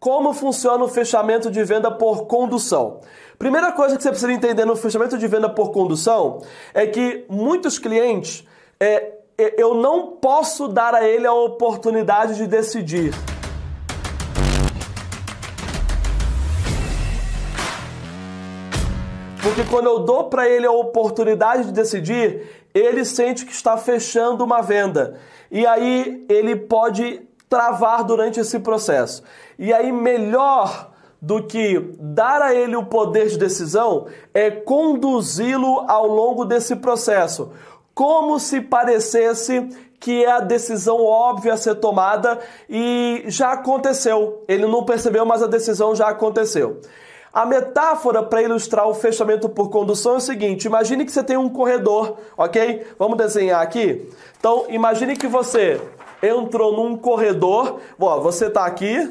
como funciona o fechamento de venda por condução. Primeira coisa que você precisa entender no fechamento de venda por condução é que muitos clientes, é, é eu não posso dar a ele a oportunidade de decidir. Porque quando eu dou para ele a oportunidade de decidir, ele sente que está fechando uma venda. E aí ele pode travar durante esse processo. E aí, melhor do que dar a ele o poder de decisão é conduzi-lo ao longo desse processo, como se parecesse que é a decisão óbvia a ser tomada e já aconteceu. Ele não percebeu, mas a decisão já aconteceu. A metáfora para ilustrar o fechamento por condução é o seguinte: imagine que você tem um corredor, ok? Vamos desenhar aqui? Então, imagine que você entrou num corredor, você está aqui,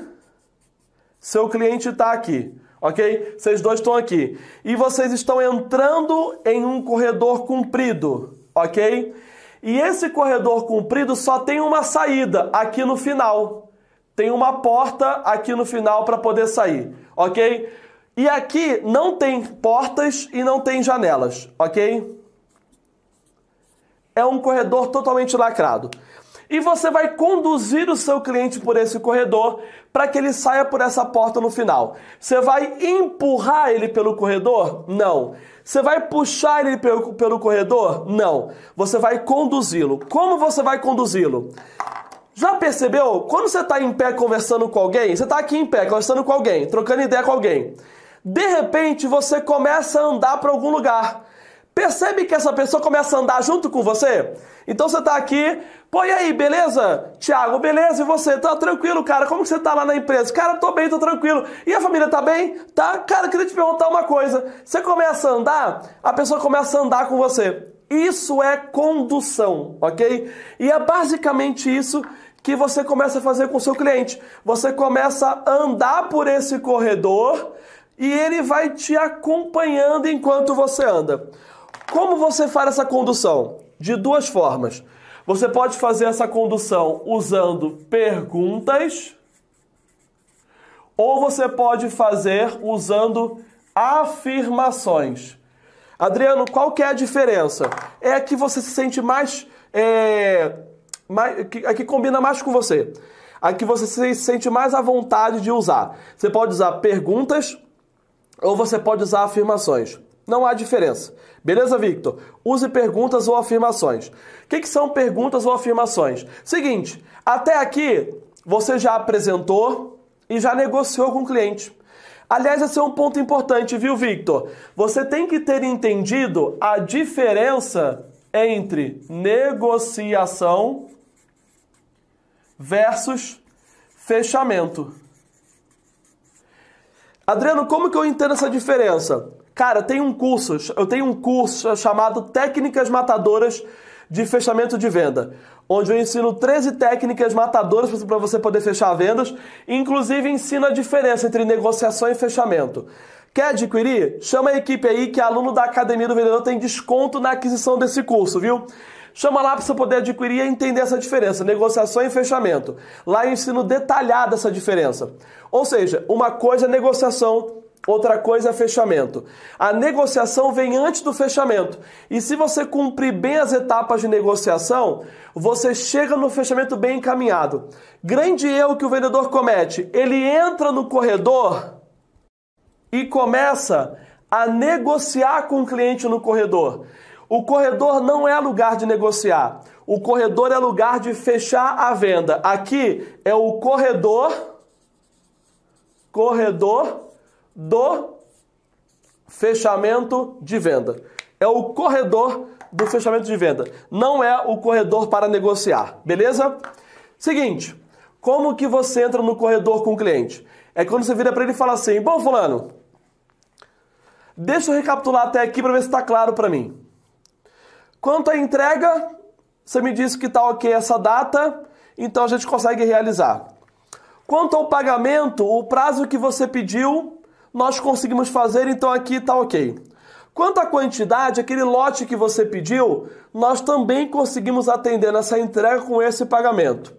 seu cliente está aqui, ok? Vocês dois estão aqui. E vocês estão entrando em um corredor comprido, ok? E esse corredor comprido só tem uma saída aqui no final. Tem uma porta aqui no final para poder sair, ok? E aqui não tem portas e não tem janelas, ok? É um corredor totalmente lacrado e você vai conduzir o seu cliente por esse corredor para que ele saia por essa porta no final. Você vai empurrar ele pelo corredor? Não. Você vai puxar ele pelo, pelo corredor? Não. Você vai conduzi-lo. Como você vai conduzi-lo? Já percebeu? Quando você está em pé conversando com alguém, você está aqui em pé conversando com alguém, trocando ideia com alguém. De repente você começa a andar para algum lugar. Percebe que essa pessoa começa a andar junto com você? Então você está aqui, pô, e aí, beleza? Tiago, beleza? E você? Tá tranquilo, cara? Como que você tá lá na empresa? Cara, tô bem, tô tranquilo. E a família tá bem? Tá? Cara, queria te perguntar uma coisa. Você começa a andar, a pessoa começa a andar com você. Isso é condução, ok? E é basicamente isso que você começa a fazer com o seu cliente. Você começa a andar por esse corredor e ele vai te acompanhando enquanto você anda. Como você faz essa condução? De duas formas. Você pode fazer essa condução usando perguntas, ou você pode fazer usando afirmações. Adriano, qual que é a diferença? É que você se sente mais, é, mais que, a que combina mais com você. A que você se sente mais à vontade de usar. Você pode usar perguntas ou você pode usar afirmações. Não há diferença. Beleza, Victor? Use perguntas ou afirmações. O que, que são perguntas ou afirmações? Seguinte, até aqui você já apresentou e já negociou com o cliente. Aliás, esse é um ponto importante, viu, Victor? Você tem que ter entendido a diferença entre negociação versus fechamento. Adriano, como que eu entendo essa diferença? Cara, tem um curso, eu tenho um curso chamado Técnicas Matadoras de Fechamento de Venda, onde eu ensino 13 técnicas matadoras para você poder fechar vendas, inclusive ensino a diferença entre negociação e fechamento. Quer adquirir? Chama a equipe aí que aluno da Academia do Vendedor tem desconto na aquisição desse curso, viu? Chama lá para você poder adquirir e entender essa diferença, negociação e fechamento. Lá eu ensino detalhada essa diferença. Ou seja, uma coisa é negociação, Outra coisa é fechamento. A negociação vem antes do fechamento. E se você cumprir bem as etapas de negociação, você chega no fechamento bem encaminhado. Grande erro que o vendedor comete: ele entra no corredor e começa a negociar com o cliente no corredor. O corredor não é lugar de negociar. O corredor é lugar de fechar a venda. Aqui é o corredor corredor do fechamento de venda. É o corredor do fechamento de venda. Não é o corredor para negociar, beleza? Seguinte, como que você entra no corredor com o cliente? É quando você vira para ele e fala assim: "Bom, fulano, deixa eu recapitular até aqui para ver se está claro para mim. Quanto à entrega, você me disse que está ok essa data, então a gente consegue realizar. Quanto ao pagamento, o prazo que você pediu nós conseguimos fazer, então aqui está ok. Quanto à quantidade, aquele lote que você pediu, nós também conseguimos atender nessa entrega com esse pagamento.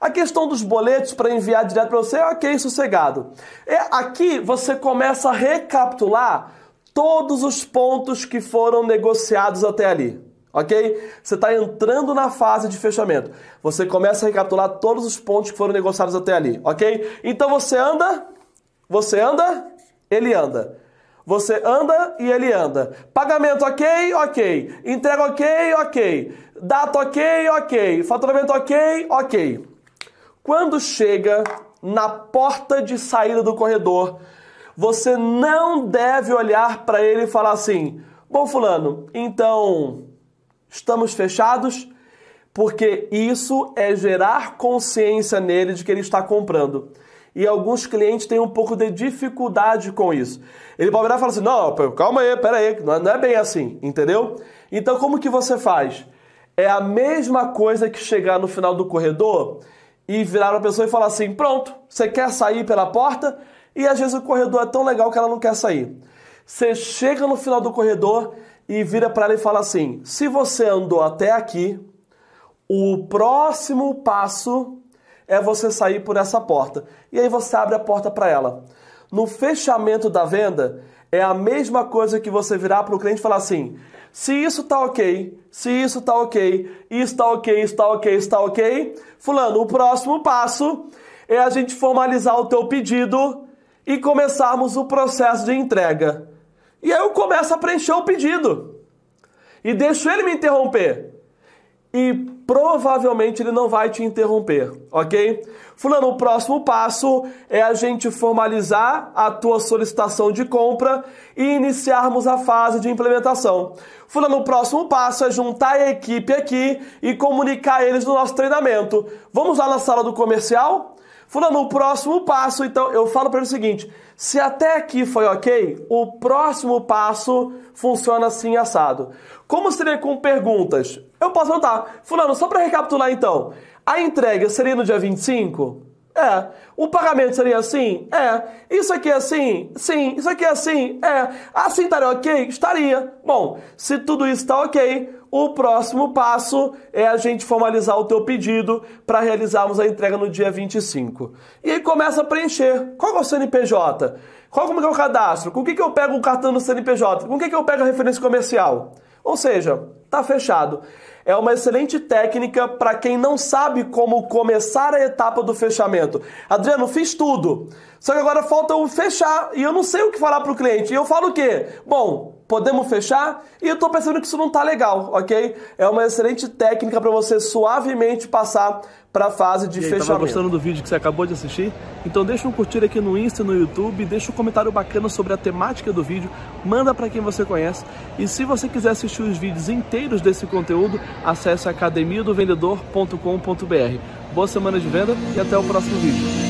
A questão dos boletos para enviar direto para você, ok, sossegado. É, aqui você começa a recapitular todos os pontos que foram negociados até ali. Ok? Você está entrando na fase de fechamento. Você começa a recapitular todos os pontos que foram negociados até ali. Ok? Então você anda, você anda, ele anda. Você anda e ele anda. Pagamento ok, ok. Entrega ok, ok. Data ok, ok. Faturamento ok, ok. Quando chega na porta de saída do corredor, você não deve olhar para ele e falar assim: Bom, Fulano, então estamos fechados, porque isso é gerar consciência nele de que ele está comprando. E alguns clientes têm um pouco de dificuldade com isso. Ele pode virar e falar assim: não, calma aí, pera aí, não é bem assim, entendeu? Então, como que você faz? É a mesma coisa que chegar no final do corredor e virar para a pessoa e falar assim: pronto, você quer sair pela porta? E às vezes o corredor é tão legal que ela não quer sair. Você chega no final do corredor e vira para ela e fala assim: se você andou até aqui, o próximo passo é você sair por essa porta. E aí você abre a porta para ela. No fechamento da venda, é a mesma coisa que você virar para o cliente e falar assim: se isso tá ok, se isso tá ok, isso tá ok, isso tá ok, isso tá ok, fulano, o próximo passo é a gente formalizar o teu pedido e começarmos o processo de entrega. E aí eu começo a preencher o pedido. E deixo ele me interromper e provavelmente ele não vai te interromper, ok? Fulano, o próximo passo é a gente formalizar a tua solicitação de compra e iniciarmos a fase de implementação. Fulano, o próximo passo é juntar a equipe aqui e comunicar eles no nosso treinamento. Vamos lá na sala do comercial? Fulano, o próximo passo, então eu falo para ele o seguinte: se até aqui foi ok, o próximo passo funciona assim assado. Como seria com perguntas? Eu posso perguntar, Fulano, só para recapitular então, a entrega seria no dia 25? É. O pagamento seria assim? É. Isso aqui é assim? Sim. Isso aqui é assim? É. Assim estaria ok? Estaria. Bom, se tudo isso está ok, o próximo passo é a gente formalizar o teu pedido para realizarmos a entrega no dia 25. E aí começa a preencher. Qual é o CNPJ? Qual é o cadastro? Com o que, que eu pego o cartão do CNPJ? Com o que, que eu pego a referência comercial? Ou seja, está fechado. É uma excelente técnica para quem não sabe como começar a etapa do fechamento. Adriano, fiz tudo. Só que agora falta o fechar e eu não sei o que falar para o cliente. E eu falo o quê? Bom, podemos fechar? E eu estou pensando que isso não está legal, ok? É uma excelente técnica para você suavemente passar para a fase de e aí, fechamento. Gostando do vídeo que você acabou de assistir? Então deixa um curtir aqui no Insta e no YouTube, deixa um comentário bacana sobre a temática do vídeo, manda para quem você conhece. E se você quiser assistir os vídeos inteiros desse conteúdo, acesse academiadovendedor.com.br. Boa semana de venda e até o próximo vídeo.